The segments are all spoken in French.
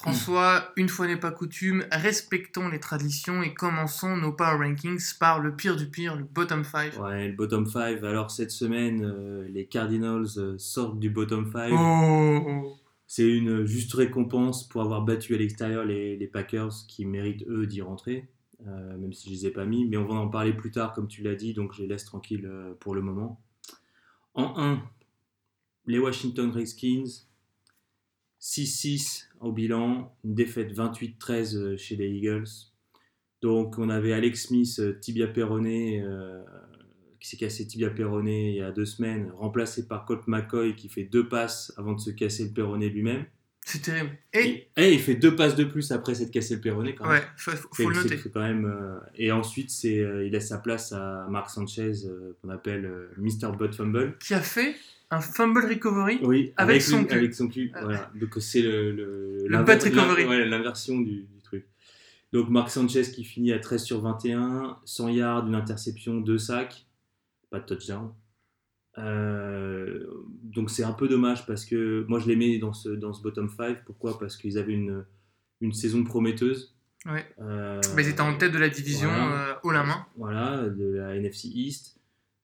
François, une fois n'est pas coutume, respectons les traditions et commençons nos power rankings par le pire du pire, le bottom 5. Ouais, le bottom 5. Alors cette semaine, euh, les Cardinals euh, sortent du bottom 5. Oh, C'est une juste récompense pour avoir battu à l'extérieur les, les Packers qui méritent eux d'y rentrer, euh, même si je les ai pas mis. Mais on va en parler plus tard, comme tu l'as dit, donc je les laisse tranquilles pour le moment. En 1, les Washington Redskins, 6-6 au bilan, une défaite 28-13 euh, chez les Eagles. Donc on avait Alex Smith, euh, tibia péroné, euh, qui s'est cassé tibia péroné il y a deux semaines, remplacé par Colt McCoy qui fait deux passes avant de se casser le péroné lui-même. c'est terrible. Et, Et, et il fait deux passes de plus après s'être cassé le péroné quand même. ouais, faut, le noter. quand même, euh, et ensuite, c'est, euh, il laisse sa place à Mark Sanchez, qu'on appelle Mr. Butt Fumble. Qui a fait un fumble recovery Oui, Avec son cul. Avec son cul, Ah. voilà. Donc c'est le, le, Le recovery. l'in- ouais, l'inversion du, du truc. Donc Mark Sanchez qui finit à 13 sur 21, 100 yards, une interception, deux sacs, pas de touchdown. Euh, donc c'est un peu dommage parce que moi je les mets dans ce, dans ce bottom 5. Pourquoi? Parce qu'ils avaient une, une saison prometteuse. Ouais. Euh, Mais ils étaient en tête de la division voilà. euh, haut la main. Voilà, de la NFC East.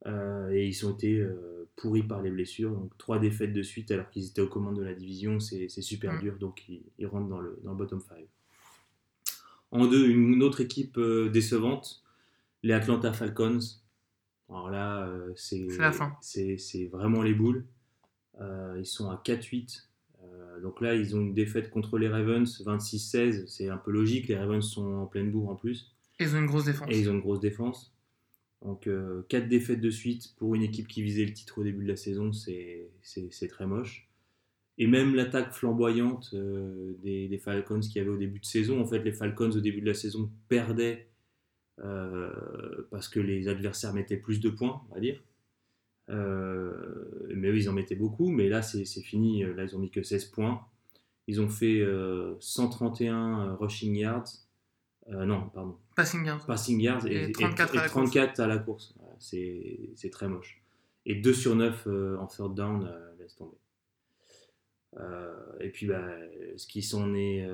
Euh, et ils ont été euh, pourris par les blessures. Donc trois défaites de suite alors qu'ils étaient aux commandes de la division. C'est super Mm. dur. Donc ils, ils rentrent dans le, dans le bottom 5. En deux, une autre équipe euh, décevante, les Atlanta Falcons. Alors là, euh, c'est C'est vraiment les boules. Euh, ils sont à 4-8. Euh, donc là, ils ont une défaite contre les Ravens, 26-16. C'est un peu logique. Les Ravens sont en pleine bourre en plus. Ils ont une grosse défense. Et ils ont une grosse défense. Donc 4 défaites de suite pour une équipe qui visait le titre au début de la saison, c'est très moche. Et même l'attaque flamboyante euh, des, Falcons qu'il y avait au début de saison, en fait les Falcons au début de la saison perdaient euh, parce que les adversaires mettaient plus de points, on va dire. Euh, mais eux ils en mettaient beaucoup, mais là c'est fini, là ils ont mis que 16 points. Ils ont fait euh, 131 rushing yards. Euh, non, pardon Passing yards. passing yards et, Et et- 34 et à la 34 à la course. C'est très moche. Et 2 sur 9 euh, en third down, euh, laisse tomber. Et puis, bah, ce, qui s'en est,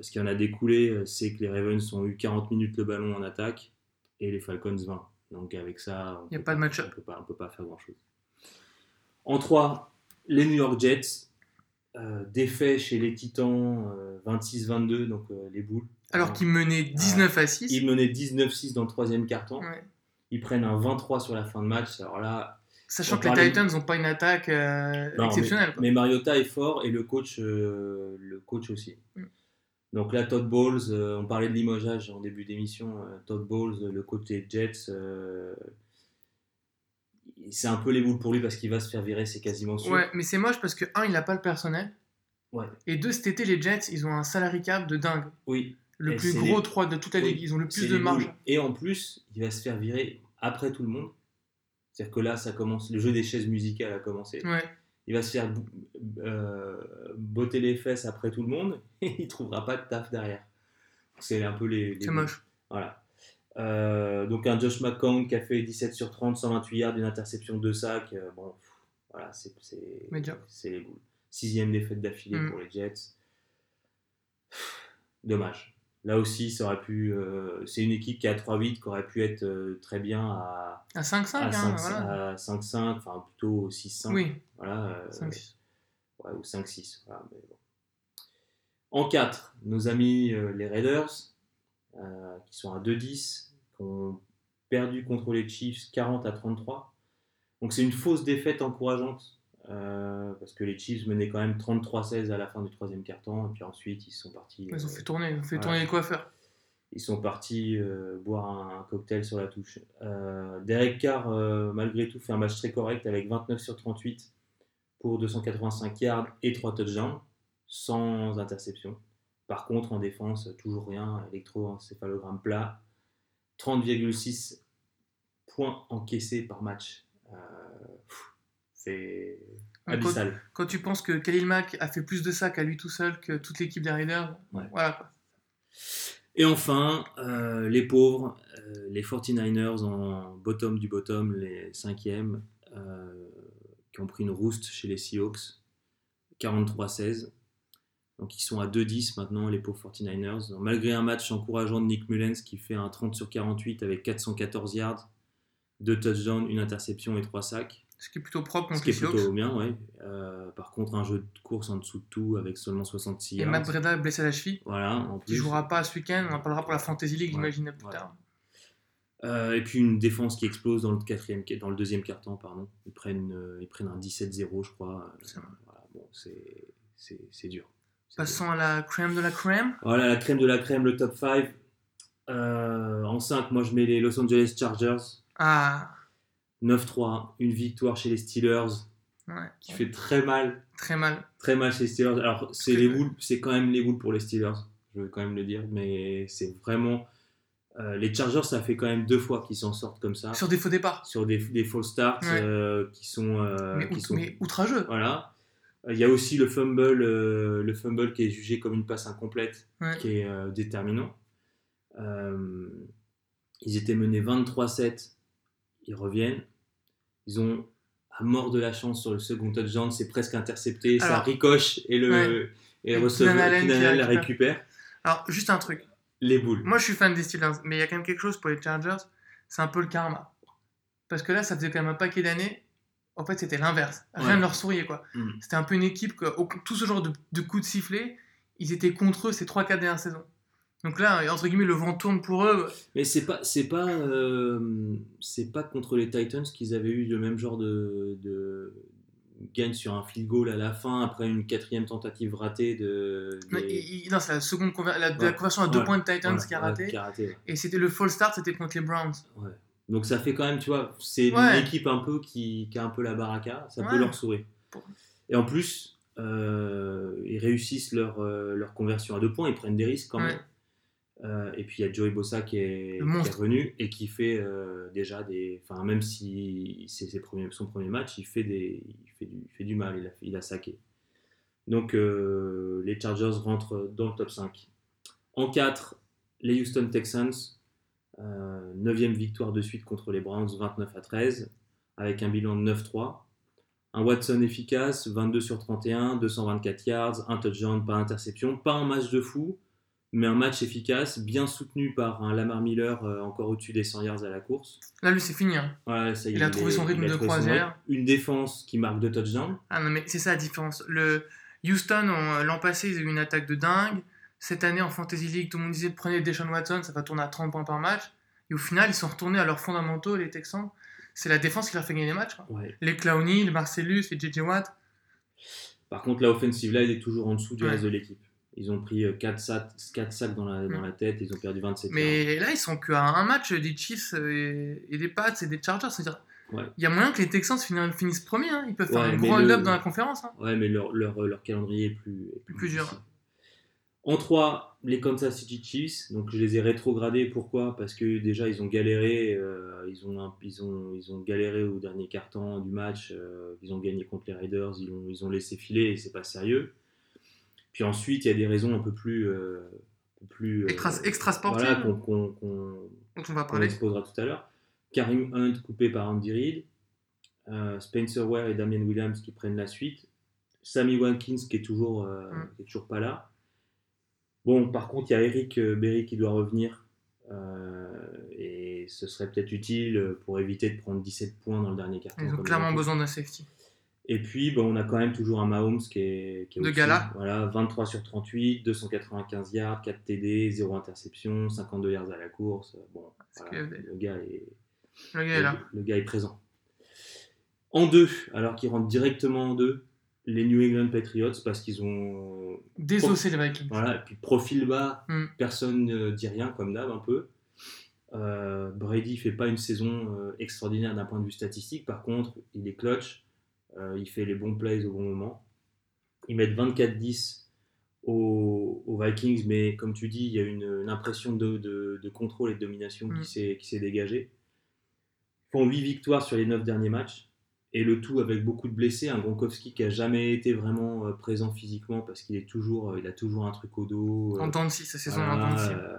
ce qui en a découlé, c'est que les Ravens ont eu 40 minutes le ballon en attaque et les Falcons 20. Donc, avec ça, on a peut pas de match-up. On peut pas, on peut pas faire grand-chose. En 3, les New York Jets. Euh, défait chez les Titans euh, 26-22, donc euh, les boules. Alors qu'ils menaient 19 à 6. Ils menaient 19-6 dans le troisième. Ouais. Ils prennent un 23 sur la fin de match. Alors là, Sachant que les Titans n'ont pas une attaque euh, non, exceptionnelle. Mais, Mariota est fort et le coach, euh, le coach aussi. Mm. Donc là, Todd Bowles, euh, on parlait de limogeage en début d'émission. Todd Bowles, le coach des Jets, c'est un peu les boules pour lui parce qu'il va se faire virer, c'est quasiment sûr. Ouais, mais c'est moche parce que, un, il n'a pas le personnel. Ouais. Et deux, cet été, les Jets, ils ont un salary cap de dingue. Oui. Le plus gros les- 3 de toute la ligue. Ils ont le plus de marge. Et en plus, il va se faire virer après tout le monde. C'est-à-dire que là, ça commence, le jeu des chaises musicales a commencé. Ouais. il va se faire euh, botter les fesses après tout le monde et il trouvera pas de taf derrière. C'est un peu les. les C'est moche. Voilà. Euh, donc un Josh McCown qui a fait 17 sur 30, 128 yards, une interception, deux sacs. euh, bon, pff, voilà, c'est c'est les boules. Sixième défaite d'affilée Mm. pour les Jets. Dommage. Là aussi, ça aurait pu. euh, c'est une équipe qui a 3-8 qui aurait pu être euh, très bien à, À 5-5, à hein, 5 voilà. à 5-5, enfin plutôt 6-5. Oui, Voilà, euh, 5-6. Ouais, ou 5-6. voilà, mais bon. En 4, nos amis les Raiders, qui sont à 2-10, qui ont perdu contre les Chiefs 40 à 33. Donc c'est une fausse défaite encourageante, euh, parce que les Chiefs menaient quand même 33-16 à la fin du troisième quart-temps, et puis ensuite ils sont partis. Ils ont euh, fait tourner, ils ont fait voilà. tourner les coiffeurs. ils sont partis euh, boire un, un cocktail sur la touche. Euh, Derek Carr, malgré tout, fait un match très correct avec 29 sur 38 pour 285 yards et 3 touchdowns, sans interception. Par contre, en défense, toujours rien, électroencéphalogramme plat, 30,6 points encaissés par match. C'est abyssal. quand tu penses que Khalil Mack a fait plus de sacs à lui tout seul que toute l'équipe des Raiders, Ouais. voilà quoi. Et enfin, euh, les pauvres, euh, les 49ers en bottom du bottom, les cinquièmes, euh, qui ont pris une rouste chez les Seahawks, 43-16. Donc ils sont à 2-10 maintenant, les pauvres 49ers. Donc, malgré un match encourageant de Nick Mullens qui fait un 30 sur 48 avec 414 yards, 2 touchdowns, une interception et 3 sacs. Ce qui est plutôt propre Ce contre qui est plutôt bien, ouais. Euh, par contre, un jeu de course en dessous de tout avec seulement 66 Et. Matt Breda est blessé à la cheville. Voilà, en Qui plus. jouera pas ce week-end. On en parlera pour la Fantasy League, Ouais. j'imagine, plus tard. Euh, et puis une défense qui explose dans le, quatrième, dans le deuxième quart-temps, pardon. Ils prennent, euh, ils prennent un 17-0, je crois. C'est voilà, bon, c'est, dur. Passons à la crème de la crème. Voilà, la crème de la crème, le top 5. Euh, en 5, moi je mets les Los Angeles Chargers. Ah, 9-3, une victoire chez les Steelers ouais. qui fait très mal. Très mal. Très mal chez les Steelers. Alors, c'est les boules, c'est quand même les boules pour les Steelers, je veux quand même le dire, mais c'est vraiment. euh, les Chargers, ça fait quand même deux fois qu'ils s'en sortent comme ça, Sur des faux départs. sur des, des false starts Ouais. euh, qui sont. euh, mais, qui out- sont mais outrageux. Voilà. Il y a aussi le fumble, le fumble qui est jugé comme une passe incomplète, Ouais. qui est déterminant. Ils étaient menés 23-7, ils reviennent. Ils ont à mort de la chance sur le second touchdown, c'est presque intercepté, ça ricoche et le, ouais. et receveur la récupère. Alors, juste un truc. Les boules. Moi, je suis fan des Steelers, mais il y a quand même quelque chose pour les Chargers, c'est un peu le karma. Parce que là, ça faisait quand même un paquet d'années. En fait, c'était l'inverse. Rien Ouais. ne leur souriait, quoi. Mm. C'était un peu une équipe que au- tout ce genre de, de coups de sifflet, ils étaient contre eux ces 3-4 dernières saisons. Donc là, entre guillemets, le vent tourne pour eux. Mais c'est pas, c'est pas, euh, c'est pas contre les Titans qu'ils avaient eu le même genre de, de gagne sur un field goal à la fin après une quatrième tentative ratée de. Non, des- il- il- non, c'est la seconde conver- la, conversion à deux Ouais. points de Titans qui a raté. qui a raté, ouais. Et c'était le fall start, c'était contre les Browns. Donc ça fait quand même, tu vois, c'est une équipe un peu qui, qui a un peu la baraka, ça peut leur sourire. Et en plus, euh, ils réussissent leur, euh, leur conversion à deux points, ils prennent des risques quand même. Euh, et puis il y a Joey Bossa qui est, qui revenu et qui fait euh, déjà des. Enfin, même si c'est ses premiers, son premier match, il fait, des, il fait, du, il fait du mal, il a, il a saqué. Donc euh, les Chargers rentrent dans le top 5. En 4, les Houston Texans. Euh, neuvième victoire de suite contre les Browns, 29 à 13, avec un bilan de 9-3. Un Watson efficace, 22 sur 31, 224 yards, un touchdown, pas interception. Pas un match de fou, mais un match efficace, bien soutenu par un Lamar Miller euh, encore au-dessus des 100 yards à la course. Là, lui, c'est fini. hein. Voilà, ça y Il est, a trouvé est- son rythme il de croisière. Une défense qui marque deux touchdowns. Ah non, mais c'est ça la différence. Le Houston, on- l'an passé, ils ont eu une attaque de dingue. Cette année, en Fantasy League, tout le monde disait prenez Deshaun Watson, ça va tourner à 30 points par match. Et au final, ils sont retournés à leurs fondamentaux, les Texans. C'est la défense qui leur fait gagner les matchs. quoi. Ouais. Les Clowney, les Marcellus, les JJ Watt. Par contre, la offensive line est toujours en dessous du Ouais. reste de l'équipe. Ils ont pris 4 sacs, quatre sacs dans, la, dans la tête, ils ont perdu 27 yards. Mais là, ils sont qu'à un match des Chiefs et, et des Pats et des Chargers. C'est-à-dire, Ouais. il y a moyen que les Texans finissent, premiers. hein. Ils peuvent faire Ouais, un gros le- hold-up dans la conférence. hein. Ouais, mais leur, leur, leur calendrier est plus, est Plus dur. En 3, les Kansas City Chiefs. Donc je les ai rétrogradés. Pourquoi? Parce que déjà ils ont galéré. euh, ils, ont, un- ils, ont, ils ont galéré au dernier quart-temps du match. euh, ils ont gagné contre les Raiders. Ils ont, ils ont laissé filer et c'est pas sérieux. Puis ensuite, il y a des raisons un peu plus. euh, plus euh, Extra, extra voilà, qu'on va parler. exposera tout à l'heure. Karim Hunt coupé par Andy Reid. Euh, Spencer Ware et Damien Williams qui prennent la suite. Sammy Watkins qui est toujours, euh, Mm. qui est toujours pas là. Bon, par contre, il y a Eric Berry qui doit revenir. euh, et ce serait peut-être utile pour éviter de prendre 17 points dans le dernier quart Ils ont clairement besoin d'un safety. Et puis, bon, on a quand même toujours un Mahomes qui est, qui est De gala. Voilà, 23 sur 38, 295 yards, 4 TD, 0 interception, 52 yards à la course. Bon, voilà, que- le, gars est, Le gars est là. le, le gars est présent. En deux, alors qu'ils rentrent directement en deux, les New England Patriots, parce qu'ils ont. Désossé les Vikings. Voilà, et puis profil bas, Mm. personne ne dit rien, comme d'hab, un peu. Euh, Brady fait pas une saison euh, extraordinaire d'un point de vue statistique, par contre, il est clutch, euh, il fait les bons plays au bon moment. Ils mettent 24-10 aux, aux Vikings, mais comme tu dis, il y a une, une impression de, de- de contrôle et de domination Mm. qui s'est dégagée. Ils font 8 victoires sur les 9 derniers matchs, et le tout avec beaucoup de blessés. Un Gronkowski qui a jamais été vraiment euh, présent physiquement parce qu'il est toujours, euh, il a toujours un truc au dos. euh, En temps de scie, sa saison en euh,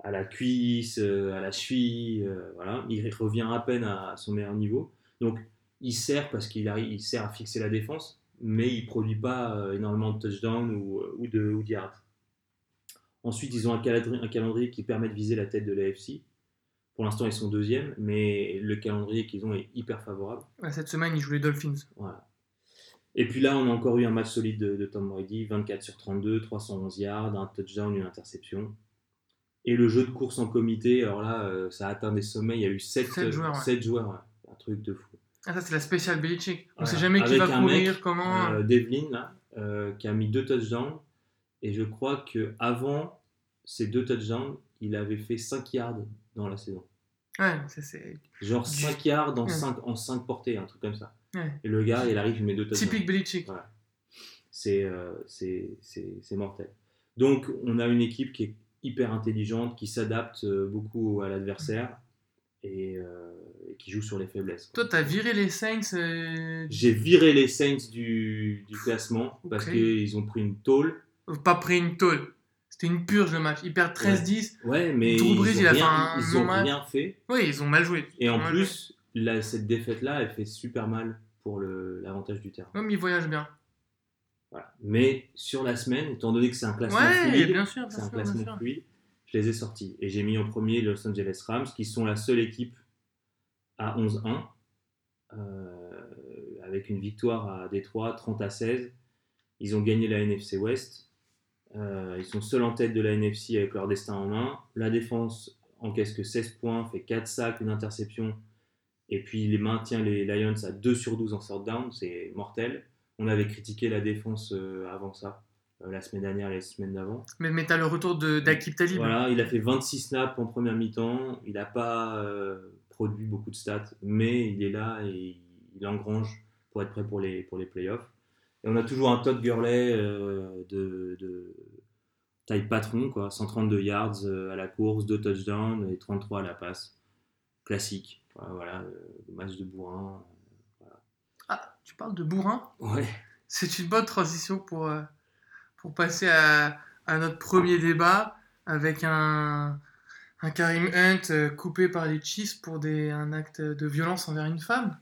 à la cuisse, euh, à la cheville, euh, voilà. Il revient à peine à son meilleur niveau. Donc, il sert parce qu'il arrive, il sert à fixer la défense, mais il ne produit pas euh, énormément de touchdowns ou, ou de, ou yards. Ensuite, ils ont un calendrier, un calendrier qui permet de viser la tête de l'AFC. Pour l'instant, ils sont deuxième, mais le calendrier qu'ils ont est hyper favorable. Cette semaine, ils jouent les Dolphins. Voilà. Et puis là, on a encore eu un match solide de, de Tom Brady, 24 sur 32, 311 yards, un touchdown, une interception. Et le jeu de course en comité, alors là, euh, ça a atteint des sommets. Il y a eu 7, Sept joueurs, ouais. joueurs, ouais. un truc de fou. Ah, ça, c'est la spéciale Belichick. On Voilà. sait jamais qui Avec va courir, mec, comment. Euh, Devlin, là, euh, qui a mis deux touchdowns. Et je crois que avant ces deux touchdowns, il avait fait 5 yards dans la saison. Ouais, ça, c'est Genre Du- 5 yards en Ouais. 5, en 5 portées, un truc comme ça. Ouais. Et le gars, il arrive, il met deux touchdowns. typique Belichick. Ouais. C'est euh, mortel. Donc, on a une équipe qui est hyper intelligente, qui s'adapte beaucoup à l'adversaire et, euh, et qui joue sur les faiblesses. quoi. Toi, t'as viré les Saints. euh, J'ai viré les Saints du, du classement parce Ok. qu'ils ont pris une tôle. Pas pris une tôle. C'était une purge le match. Ils perdent 13-10. Ouais, mais Drew ils ont il a fait rien, ils ont rien fait. Oui, ils ont mal joué. Et Ils en plus, cette défaite-là, elle fait super mal pour l'avantage du terrain. Ouais, mais ils voyagent bien. Voilà. Mais sur la semaine, étant donné que c'est un classement Ouais, fluide, bien sûr, bien c'est un sûr, bien classement sûr. fluide, je les ai sortis. Et j'ai mis en premier les Los Angeles Rams, qui sont la seule équipe à 11-1, euh, avec une victoire à Détroit, 30 à 16. Ils ont gagné la NFC West. Euh, ils sont seuls en tête de la NFC avec leur destin en main. La défense encaisse que 16 points, fait 4 sacs, une interception. Et puis il les maintient les Lions à 2 sur 12 en third down, c'est mortel. On avait critiqué la défense euh, avant ça, euh, la semaine dernière et la semaine d'avant. Mais, mais t'as le retour d'Akib Talib. Voilà, il a fait 26 snaps en première mi-temps. Il n'a pas euh, produit beaucoup de stats, mais il est là et il engrange pour être prêt pour les, pour les playoffs. Et on a toujours un Todd Gurley euh, de, de taille patron, quoi. 132 yards euh, à la course, 2 touchdowns et 33 à la passe. Classique. Voilà, voilà, euh, match de bourrin. Ah, tu parles de bourrin? Ouais. C'est une bonne transition pour, pour passer à, à notre premier débat avec un, un Karim Hunt euh, coupé par les Chiefs pour des, un acte de violence envers une femme.